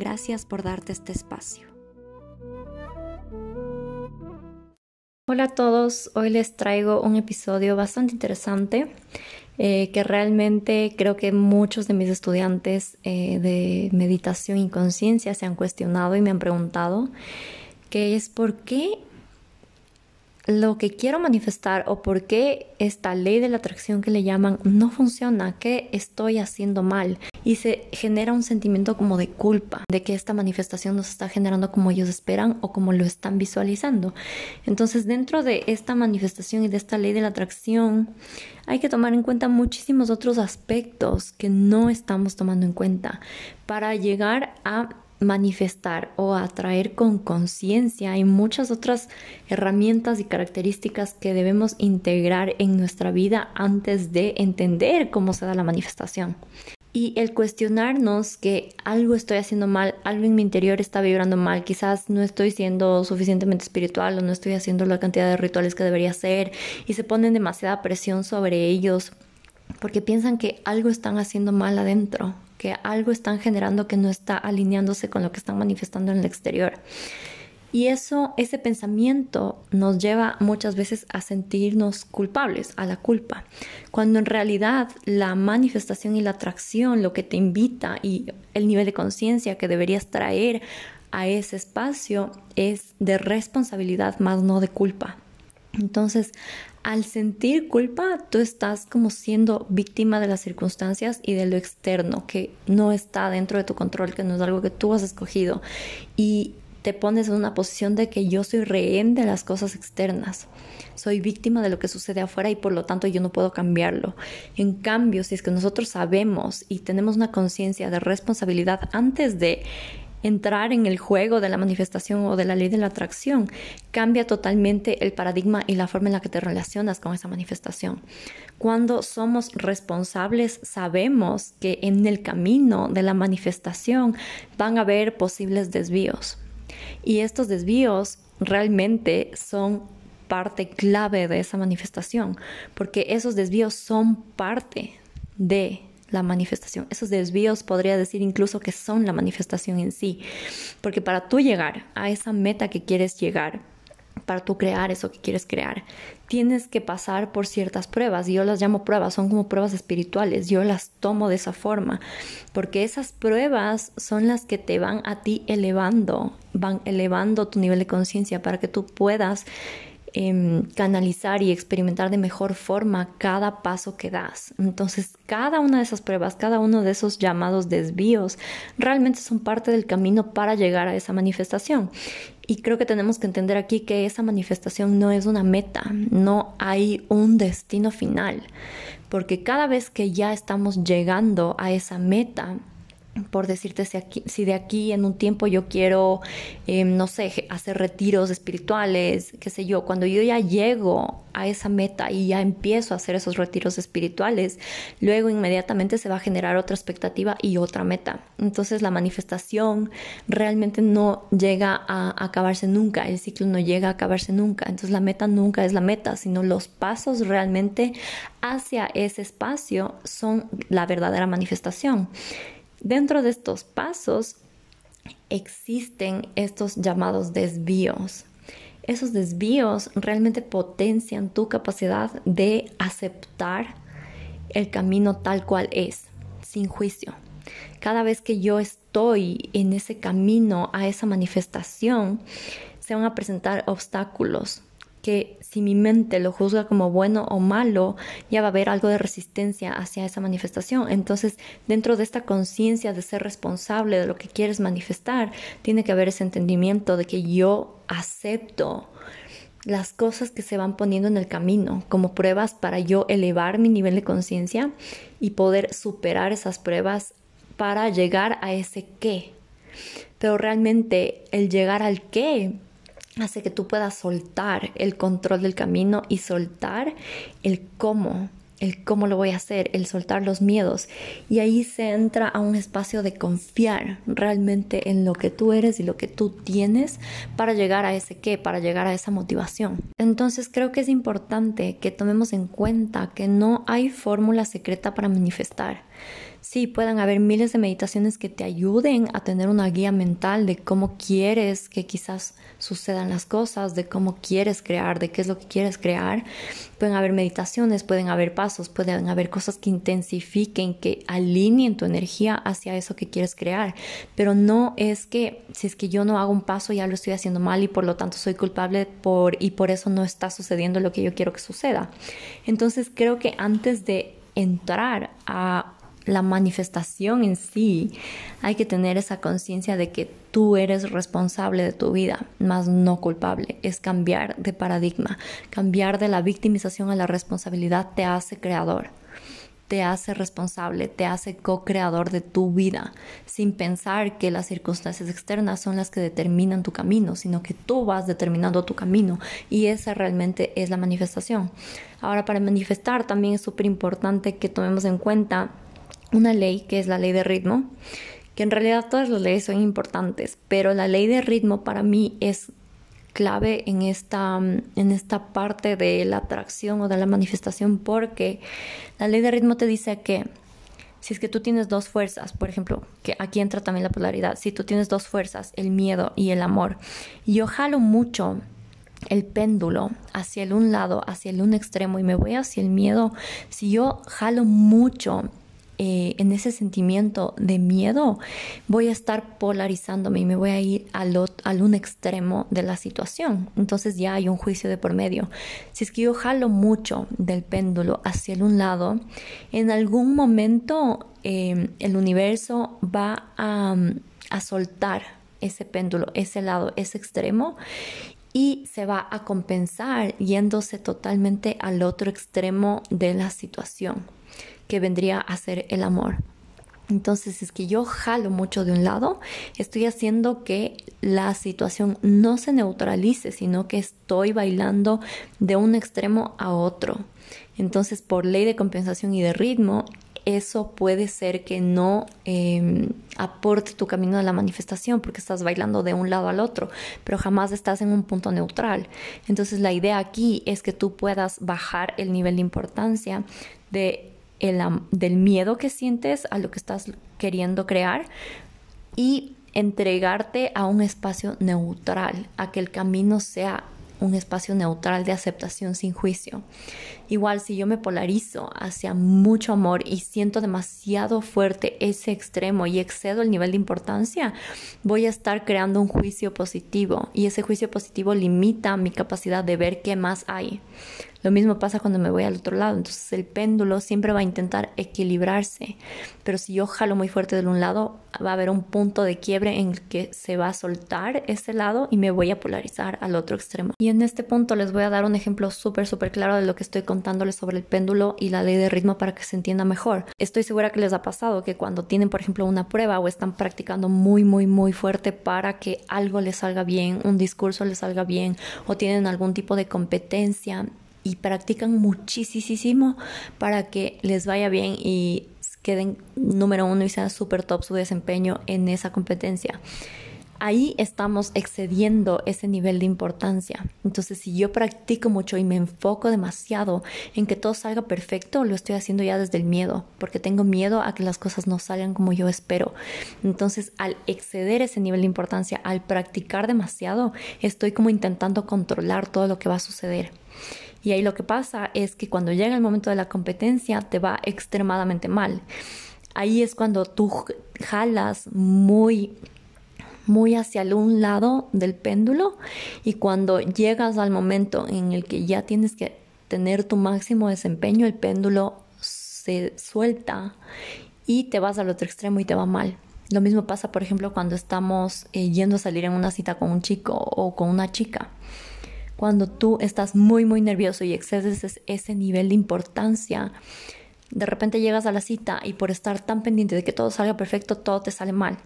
Gracias por darte este espacio. Hola a todos, hoy les traigo un episodio bastante interesante eh, que realmente creo que muchos de mis estudiantes eh, de meditación y conciencia se han cuestionado y me han preguntado, que es por qué lo que quiero manifestar o por qué esta ley de la atracción que le llaman no funciona, qué estoy haciendo mal. Y se genera un sentimiento como de culpa, de que esta manifestación no se está generando como ellos esperan o como lo están visualizando. Entonces, dentro de esta manifestación y de esta ley de la atracción, hay que tomar en cuenta muchísimos otros aspectos que no estamos tomando en cuenta para llegar a manifestar o atraer con conciencia hay muchas otras herramientas y características que debemos integrar en nuestra vida antes de entender cómo se da la manifestación. Y el cuestionarnos que algo estoy haciendo mal, algo en mi interior está vibrando mal, quizás no estoy siendo suficientemente espiritual o no estoy haciendo la cantidad de rituales que debería hacer y se ponen demasiada presión sobre ellos porque piensan que algo están haciendo mal adentro que algo están generando que no está alineándose con lo que están manifestando en el exterior. Y eso, ese pensamiento nos lleva muchas veces a sentirnos culpables, a la culpa, cuando en realidad la manifestación y la atracción, lo que te invita y el nivel de conciencia que deberías traer a ese espacio es de responsabilidad más no de culpa. Entonces, al sentir culpa, tú estás como siendo víctima de las circunstancias y de lo externo que no está dentro de tu control, que no es algo que tú has escogido. Y te pones en una posición de que yo soy rehén de las cosas externas. Soy víctima de lo que sucede afuera y por lo tanto yo no puedo cambiarlo. En cambio, si es que nosotros sabemos y tenemos una conciencia de responsabilidad antes de entrar en el juego de la manifestación o de la ley de la atracción, cambia totalmente el paradigma y la forma en la que te relacionas con esa manifestación. Cuando somos responsables, sabemos que en el camino de la manifestación van a haber posibles desvíos. Y estos desvíos realmente son parte clave de esa manifestación, porque esos desvíos son parte de la manifestación. Esos desvíos podría decir incluso que son la manifestación en sí. Porque para tú llegar a esa meta que quieres llegar, para tú crear eso que quieres crear, tienes que pasar por ciertas pruebas. Y yo las llamo pruebas, son como pruebas espirituales. Yo las tomo de esa forma. Porque esas pruebas son las que te van a ti elevando, van elevando tu nivel de conciencia para que tú puedas Em, canalizar y experimentar de mejor forma cada paso que das. Entonces, cada una de esas pruebas, cada uno de esos llamados desvíos, realmente son parte del camino para llegar a esa manifestación. Y creo que tenemos que entender aquí que esa manifestación no es una meta, no hay un destino final, porque cada vez que ya estamos llegando a esa meta, por decirte si, de aquí en un tiempo yo quiero, em, no sé, hacer retiros espirituales, qué sé yo, cuando yo ya llego a esa meta y ya empiezo a hacer esos retiros espirituales, luego inmediatamente se va a generar otra expectativa y otra meta. Entonces la manifestación realmente no llega a acabarse nunca, el ciclo no llega a acabarse nunca. Entonces la meta nunca es la meta, sino los pasos realmente hacia ese espacio son la verdadera manifestación. Dentro de estos pasos existen estos llamados desvíos. Esos desvíos realmente potencian tu capacidad de aceptar el camino tal cual es, sin juicio. Cada vez que yo estoy en ese camino a esa manifestación, se van a presentar obstáculos, que si mi mente lo juzga como bueno o malo, ya va a haber algo de resistencia hacia esa manifestación. Entonces, dentro de esta conciencia de ser responsable de lo que quieres manifestar, tiene que haber ese entendimiento de que yo acepto las cosas que se van poniendo en el camino como pruebas para yo elevar mi nivel de conciencia y poder superar esas pruebas para llegar a ese qué, Pero realmente el llegar al qué hace que tú puedas soltar el control del camino y soltar el cómo el cómo lo voy a hacer, el soltar los miedos. Y ahí se entra a un espacio de confiar realmente en lo que tú eres y lo que tú tienes para llegar a ese qué, para llegar a esa motivación. Entonces creo que es importante que tomemos en cuenta que no hay fórmula secreta para manifestar. Sí, puedan haber miles de meditaciones que te ayuden a tener una guía mental de cómo quieres que quizás sucedan las cosas, de cómo quieres crear, de qué es lo que quieres crear. Pueden haber meditaciones, pueden haber pasos, pueden haber cosas que intensifiquen, que alineen tu energía hacia eso que quieres crear. Pero no es que si es que yo no hago un paso ya lo estoy haciendo mal y por lo tanto soy culpable por y por eso no está sucediendo lo que yo quiero que suceda. Entonces creo que antes de entrar a la manifestación en sí, hay que tener esa conciencia de que tú eres responsable de tu vida, más no culpable. Es cambiar de paradigma. Cambiar de la victimización a la responsabilidad te hace creador te hace responsable, te hace co-creador de tu vida, sin pensar que las circunstancias externas son las que determinan tu camino, sino que tú vas determinando tu camino y esa realmente es la manifestación. Ahora, para manifestar también es súper importante que tomemos en cuenta una ley que es la ley de ritmo, que en realidad todas las leyes son importantes, pero la ley de ritmo para mí es clave en esta, en esta parte de la atracción o de la manifestación porque la ley de ritmo te dice que si es que tú tienes dos fuerzas, por ejemplo, que aquí entra también la polaridad, si tú tienes dos fuerzas, el miedo y el amor, y yo jalo mucho el péndulo hacia el un lado, hacia el un extremo y me voy hacia el miedo, si yo jalo mucho eh, en ese sentimiento de miedo, voy a estar polarizándome y me voy a ir al, al un extremo de la situación. Entonces ya hay un juicio de por medio. Si es que yo jalo mucho del péndulo hacia el un lado, en algún momento em, el universo va a, a soltar ese péndulo, ese lado, ese extremo y se va a compensar yéndose totalmente al otro extremo de la situación que vendría a ser el amor. Entonces, es que yo jalo mucho de un lado, estoy haciendo que la situación no se neutralice, sino que estoy bailando de un extremo a otro. Entonces, por ley de compensación y de ritmo, eso puede ser que no em, aporte tu camino a la manifestación porque estás bailando de un lado al otro, pero jamás estás en un punto neutral. Entonces la idea aquí es que tú puedas bajar el nivel de importancia de del miedo que sientes a lo que estás queriendo crear y entregarte a un espacio neutral, a que el camino sea un espacio neutral de aceptación sin juicio. Igual si yo me polarizo hacia mucho amor y siento demasiado fuerte ese extremo y excedo el nivel de importancia, voy a estar creando un juicio positivo y ese juicio positivo limita mi capacidad de ver qué más hay. Lo mismo pasa cuando me voy al otro lado. Entonces el péndulo siempre va a intentar equilibrarse. Pero si yo jalo muy fuerte de un lado, va a haber un punto de quiebre en el que se va a soltar ese lado y me voy a polarizar al otro extremo. Y en este punto les voy a dar un ejemplo súper, súper claro de lo que estoy contándoles sobre el péndulo y la ley de ritmo para que se entienda mejor. Estoy segura que les ha pasado que cuando tienen, por ejemplo, una prueba o están practicando muy, muy, muy fuerte para que algo les salga bien, un discurso les salga bien o tienen algún tipo de competencia y practican muchísimo para que les vaya bien y queden número uno y sea súper top su desempeño en esa competencia. Ahí estamos excediendo ese nivel de importancia. Entonces, si yo practico mucho y me enfoco demasiado en que todo salga perfecto, lo estoy haciendo ya desde el miedo, porque tengo miedo a que las cosas no salgan como yo espero. Entonces, al exceder ese nivel de importancia, al practicar demasiado, estoy como intentando controlar todo lo que va a suceder. Y ahí lo que pasa es que cuando llega el momento de la competencia te va extremadamente mal. Ahí es cuando tú jalas muy muy hacia un lado del péndulo y cuando llegas al momento en el que ya tienes que tener tu máximo desempeño, el péndulo se suelta y te vas al otro extremo y te va mal. Lo mismo pasa, por ejemplo, cuando estamos eh, yendo a salir en una cita con un chico o con una chica cuando tú estás muy, muy nervioso y excedes ese nivel de importancia, de repente llegas a la cita y por estar tan pendiente de que todo salga perfecto, todo te sale mal.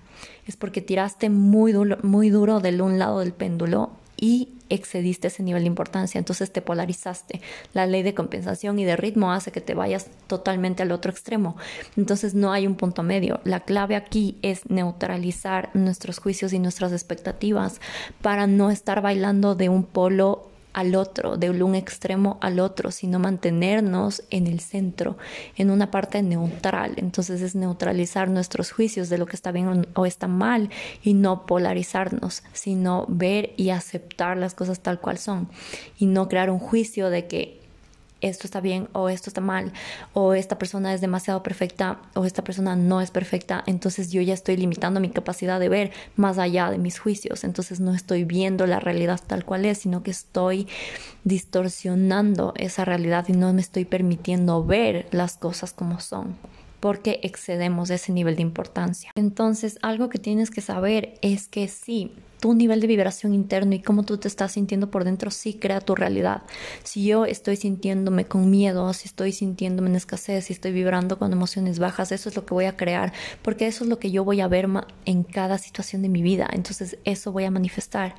Es porque tiraste muy duro, muy duro del un lado del péndulo y excediste ese nivel de importancia, entonces te polarizaste. La ley de compensación y de ritmo hace que te vayas totalmente al otro extremo. Entonces no hay un punto medio. La clave aquí es neutralizar nuestros juicios y nuestras expectativas para no estar bailando de un polo al otro, de un extremo al otro, sino mantenernos en el centro, en una parte neutral. Entonces es neutralizar nuestros juicios de lo que está bien o está mal y no polarizarnos, sino ver y aceptar las cosas tal cual son y no crear un juicio de que esto está bien o esto está mal o esta persona es demasiado perfecta o esta persona no es perfecta, entonces yo ya estoy limitando mi capacidad de ver más allá de mis juicios, entonces no estoy viendo la realidad tal cual es, sino que estoy distorsionando esa realidad y no me estoy permitiendo ver las cosas como son porque excedemos ese nivel de importancia. Entonces, algo que tienes que saber es que sí, tu nivel de vibración interno y cómo tú te estás sintiendo por dentro sí crea tu realidad. Si yo estoy sintiéndome con miedo, si estoy sintiéndome en escasez, si estoy vibrando con emociones bajas, eso es lo que voy a crear, porque eso es lo que yo voy a ver en cada situación de mi vida. Entonces eso voy a manifestar.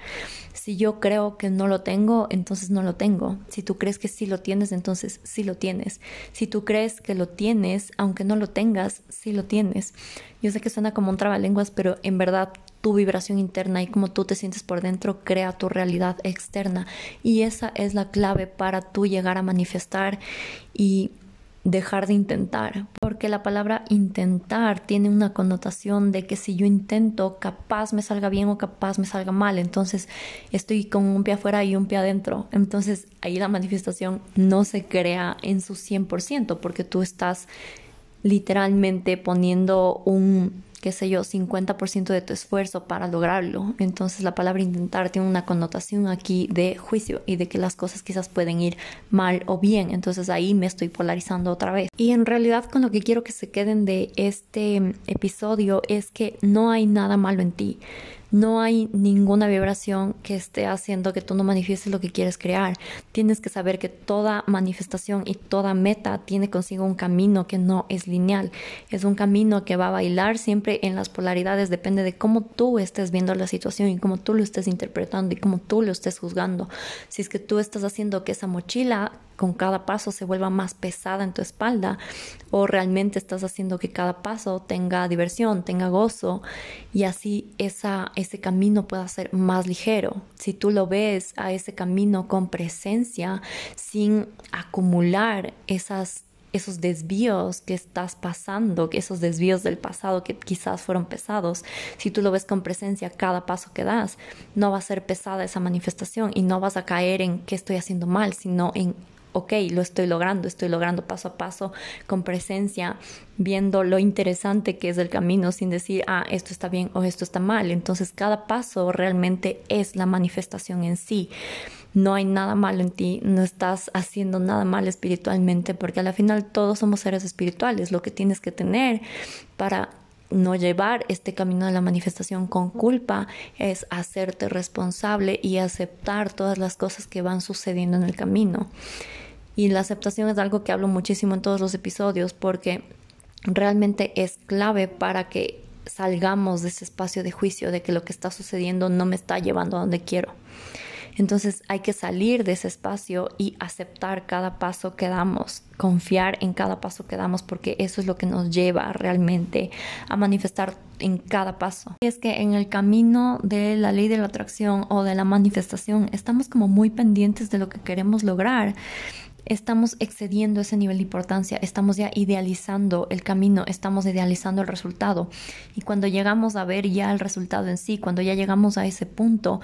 Si yo creo que no lo tengo, entonces no lo tengo. Si tú crees que sí lo tienes, entonces sí lo tienes. Si tú crees que lo tienes, aunque no lo tengas, sí lo tienes. Yo sé que suena como un trabalenguas, pero en verdad tu vibración interna y cómo tú te sientes por dentro crea tu realidad externa. Y esa es la clave para tú llegar a manifestar y dejar de intentar, porque la palabra intentar tiene una connotación de que si yo intento, capaz me salga bien o capaz me salga mal, entonces estoy con un pie afuera y un pie adentro, entonces ahí la manifestación no se crea en su 100%, porque tú estás literalmente poniendo un qué sé yo, 50% de tu esfuerzo para lograrlo. Entonces la palabra intentar tiene una connotación aquí de juicio y de que las cosas quizás pueden ir mal o bien. Entonces ahí me estoy polarizando otra vez. Y en realidad con lo que quiero que se queden de este episodio es que no hay nada malo en ti no hay ninguna vibración que esté haciendo que tú no manifiestes lo que quieres crear. Tienes que saber que toda manifestación y toda meta tiene consigo un camino que no es lineal. Es un camino que va a bailar siempre en las polaridades. Depende de cómo tú estés viendo la situación y cómo tú lo estés interpretando y cómo tú lo estés juzgando. Si es que tú estás haciendo que esa mochila con cada paso se vuelva más pesada en tu espalda o realmente estás haciendo que cada paso tenga diversión, tenga gozo y así esa, ese camino pueda ser más ligero. Si tú lo ves a ese camino con presencia, sin acumular esas esos desvíos que estás pasando, esos desvíos del pasado que quizás fueron pesados, si tú lo ves con presencia cada paso que das, no va a ser pesada esa manifestación y no vas a caer en qué estoy haciendo mal, sino en ok, lo estoy logrando, estoy logrando paso a paso con presencia, viendo lo interesante que es el camino sin decir, ah, esto está bien o esto está mal. Entonces cada paso realmente es la manifestación en sí. No hay nada malo en ti, no estás haciendo nada mal espiritualmente, porque al final todos somos seres espirituales. Lo que tienes que tener para no llevar este camino de la manifestación con culpa es hacerte responsable y aceptar todas las cosas que van sucediendo en el camino. Y la aceptación es algo que hablo muchísimo en todos los episodios porque realmente es clave para que salgamos de ese espacio de juicio de que lo que está sucediendo no me está llevando a donde quiero. Entonces hay que salir de ese espacio y aceptar cada paso que damos, confiar en cada paso que damos, porque eso es lo que nos lleva realmente a manifestar en cada paso. Y es que en el camino de la ley de la atracción o de la manifestación estamos como muy pendientes de lo que queremos lograr estamos excediendo ese nivel de importancia, estamos ya idealizando el camino, estamos idealizando el resultado. Y cuando llegamos a ver ya el resultado en sí, cuando ya llegamos a ese punto,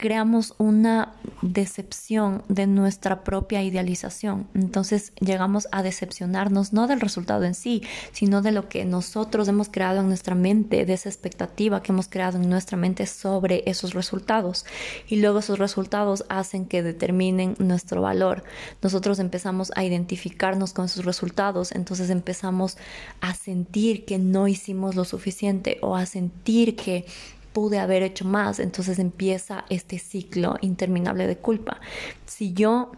creamos una decepción de nuestra propia idealización. Entonces llegamos a decepcionarnos no del resultado en sí, sino de lo que nosotros hemos creado en nuestra mente, de esa expectativa que hemos creado en nuestra mente sobre esos resultados. Y luego esos resultados hacen que determinen nuestro valor. Nosotros empezamos a identificarnos con esos resultados, entonces empezamos a sentir que no hicimos lo suficiente o a sentir que pude haber hecho más, entonces empieza este ciclo interminable de culpa. Si yo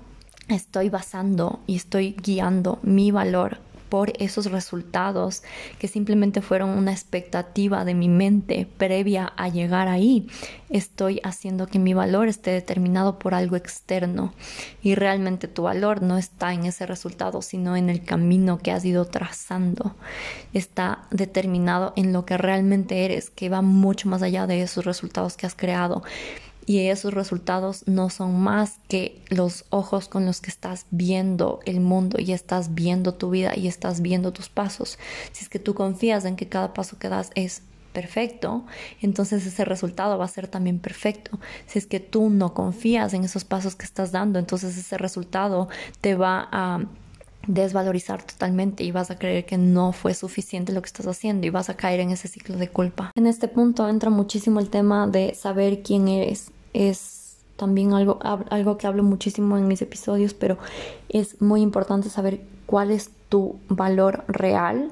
estoy basando y estoy guiando mi valor por esos resultados que simplemente fueron una expectativa de mi mente previa a llegar ahí, estoy haciendo que mi valor esté determinado por algo externo. Y realmente tu valor no está en ese resultado, sino en el camino que has ido trazando. Está determinado en lo que realmente eres, que va mucho más allá de esos resultados que has creado y esos resultados no son más que los ojos con los que estás viendo el mundo y estás viendo tu vida y estás viendo tus pasos. Si es que tú confías en que cada paso que das es perfecto, entonces ese resultado va a ser también perfecto. Si es que tú no confías en esos pasos que estás dando, entonces ese resultado te va a desvalorizar totalmente y vas a creer que no fue suficiente lo que estás haciendo y vas a caer en ese ciclo de culpa. En este punto entra muchísimo el tema de saber quién eres. Es también algo, algo que hablo muchísimo en mis episodios, pero es muy importante saber cuál es tu valor real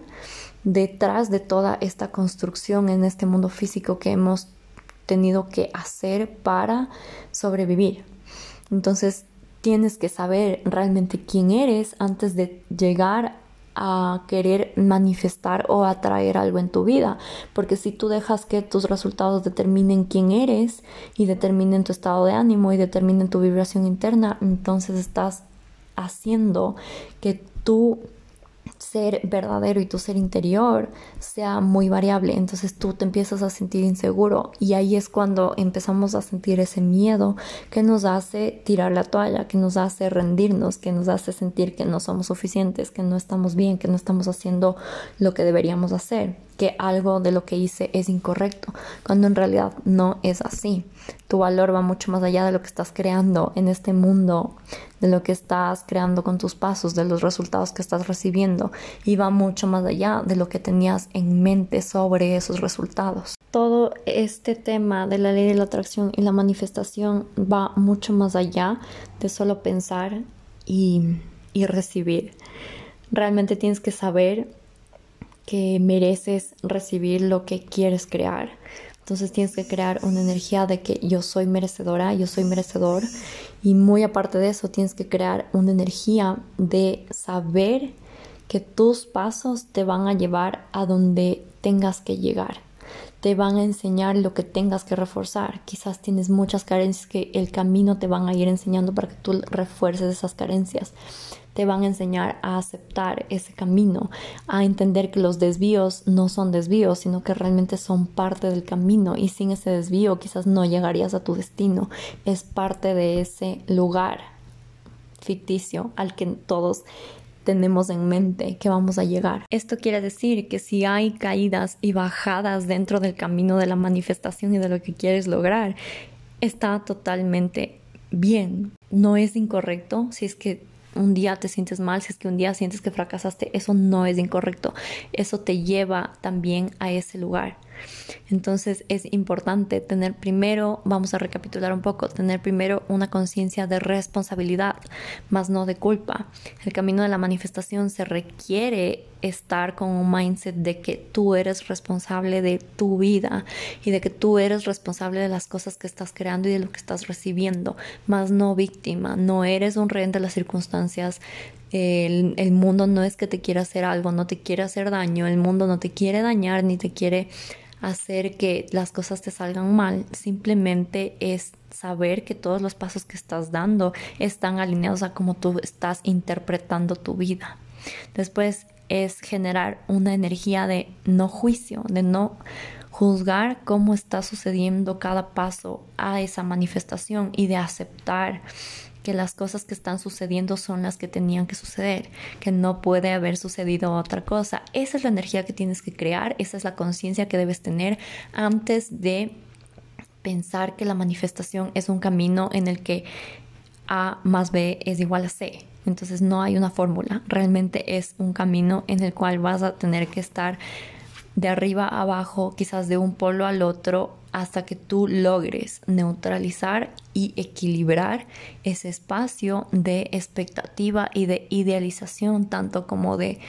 detrás de toda esta construcción en este mundo físico que hemos tenido que hacer para sobrevivir. Entonces, tienes que saber realmente quién eres antes de llegar a querer manifestar o atraer algo en tu vida. Porque si tú dejas que tus resultados determinen quién eres y determinen tu estado de ánimo y determinen tu vibración interna, entonces estás haciendo que tú ser verdadero y tu ser interior sea muy variable. Entonces tú te empiezas a sentir inseguro y ahí es cuando empezamos a sentir ese miedo que nos hace tirar la toalla, que nos hace rendirnos, que nos hace sentir que no somos suficientes, que no estamos bien, que no estamos haciendo lo que deberíamos hacer que algo de lo que hice es incorrecto, cuando en realidad no es así. Tu valor va mucho más allá de lo que estás creando en este mundo, de lo que estás creando con tus pasos, de los resultados que estás recibiendo y va mucho más allá de lo que tenías en mente sobre esos resultados. Todo este tema de la ley de la atracción y la manifestación va mucho más allá de solo pensar y, y recibir. Realmente tienes que saber que mereces recibir lo que quieres crear. Entonces tienes que crear una energía de que yo soy merecedora, yo soy merecedor. Y muy aparte de eso, tienes que crear una energía de saber que tus pasos te van a llevar a donde tengas que llegar. Te van a enseñar lo que tengas que reforzar. Quizás tienes muchas carencias que el camino te van a ir enseñando para que tú refuerces esas carencias te van a enseñar a aceptar ese camino, a entender que los desvíos no son desvíos, sino que realmente son parte del camino y sin ese desvío quizás no llegarías a tu destino. Es parte de ese lugar ficticio al que todos tenemos en mente que vamos a llegar. Esto quiere decir que si hay caídas y bajadas dentro del camino de la manifestación y de lo que quieres lograr, está totalmente bien. No es incorrecto si es que un día te sientes mal, si es que un día sientes que fracasaste, eso no es incorrecto. Eso te lleva también a ese lugar. Entonces es importante tener primero, vamos a recapitular un poco, tener primero una conciencia de responsabilidad, más no de culpa. El camino de la manifestación se requiere estar con un mindset de que tú eres responsable de tu vida y de que tú eres responsable de las cosas que estás creando y de lo que estás recibiendo, más no víctima, no eres un rehén de las circunstancias, el, el, mundo no es que te quiera hacer algo, no te quiere hacer daño, el mundo no te quiere dañar ni te quiere hacer que las cosas te salgan mal, simplemente es saber que todos los pasos que estás dando están alineados a cómo tú estás interpretando tu vida. Después es generar una energía de no juicio, de no juzgar cómo está sucediendo cada paso a esa manifestación y de aceptar que las cosas que están sucediendo son las que tenían que suceder, que no puede haber sucedido otra cosa. Esa es la energía que tienes que crear, esa es la conciencia que debes tener antes de pensar que la manifestación es un camino en el que A más B es igual a C. Entonces no hay una fórmula, realmente es un camino en el cual vas a tener que estar de arriba a abajo, quizás de un polo al otro, hasta que tú logres neutralizar y equilibrar ese espacio de expectativa y de idealización, tanto como de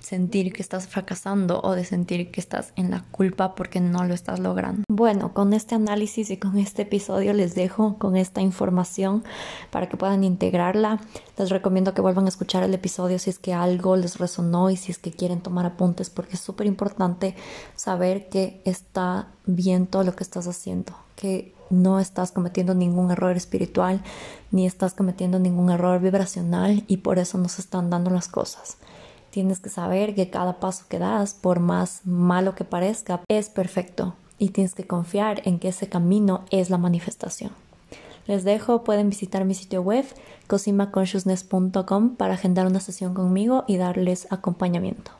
sentir que estás fracasando o de sentir que estás en la culpa porque no lo estás logrando. Bueno, con este análisis y con este episodio les dejo con esta información para que puedan integrarla. Les recomiendo que vuelvan a escuchar el episodio si es que algo les resonó y si es que quieren tomar apuntes porque es súper importante saber que está bien todo lo que estás haciendo, que no estás cometiendo ningún error espiritual ni estás cometiendo ningún error vibracional y por eso no se están dando las cosas. Tienes que saber que cada paso que das, por más malo que parezca, es perfecto y tienes que confiar en que ese camino es la manifestación. Les dejo, pueden visitar mi sitio web cosimaconsciousness.com para agendar una sesión conmigo y darles acompañamiento.